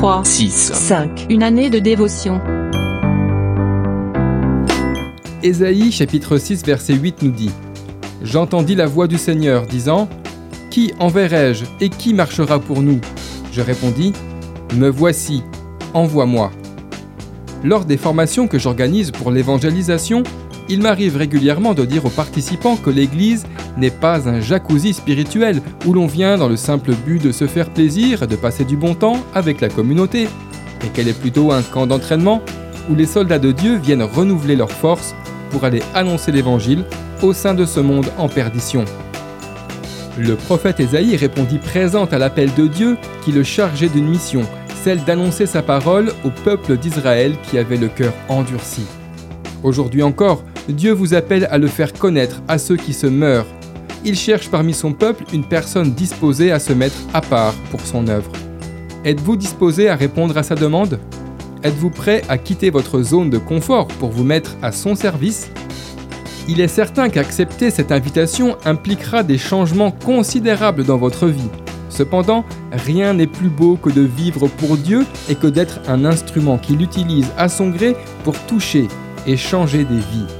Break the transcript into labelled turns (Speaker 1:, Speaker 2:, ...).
Speaker 1: 3,
Speaker 2: 6,
Speaker 1: 5. Une année de dévotion.
Speaker 3: Ésaïe chapitre 6 verset 8 nous dit J'entendis la voix du Seigneur disant Qui enverrai-je et qui marchera pour nous? Je répondis Me voici, envoie-moi. Lors des formations que j'organise pour l'évangélisation, il m'arrive régulièrement de dire aux participants que l'Église n'est pas un jacuzzi spirituel où l'on vient dans le simple but de se faire plaisir et de passer du bon temps avec la communauté, mais qu'elle est plutôt un camp d'entraînement où les soldats de Dieu viennent renouveler leurs forces pour aller annoncer l'Évangile au sein de ce monde en perdition? Le prophète Ésaïe répondit présent à l'appel de Dieu qui le chargeait d'une mission, celle d'annoncer sa parole au peuple d'Israël qui avait le cœur endurci. Aujourd'hui encore, Dieu vous appelle à le faire connaître à ceux qui se meurent. Il cherche parmi son peuple une personne disposée à se mettre à part pour son œuvre. Êtes-vous disposé à répondre à sa demande? Êtes-vous prêt à quitter votre zone de confort pour vous mettre à son service? Il est certain qu'accepter cette invitation impliquera des changements considérables dans votre vie. Cependant, rien n'est plus beau que de vivre pour Dieu et que d'être un instrument qu'il utilise à son gré pour toucher et changer des vies.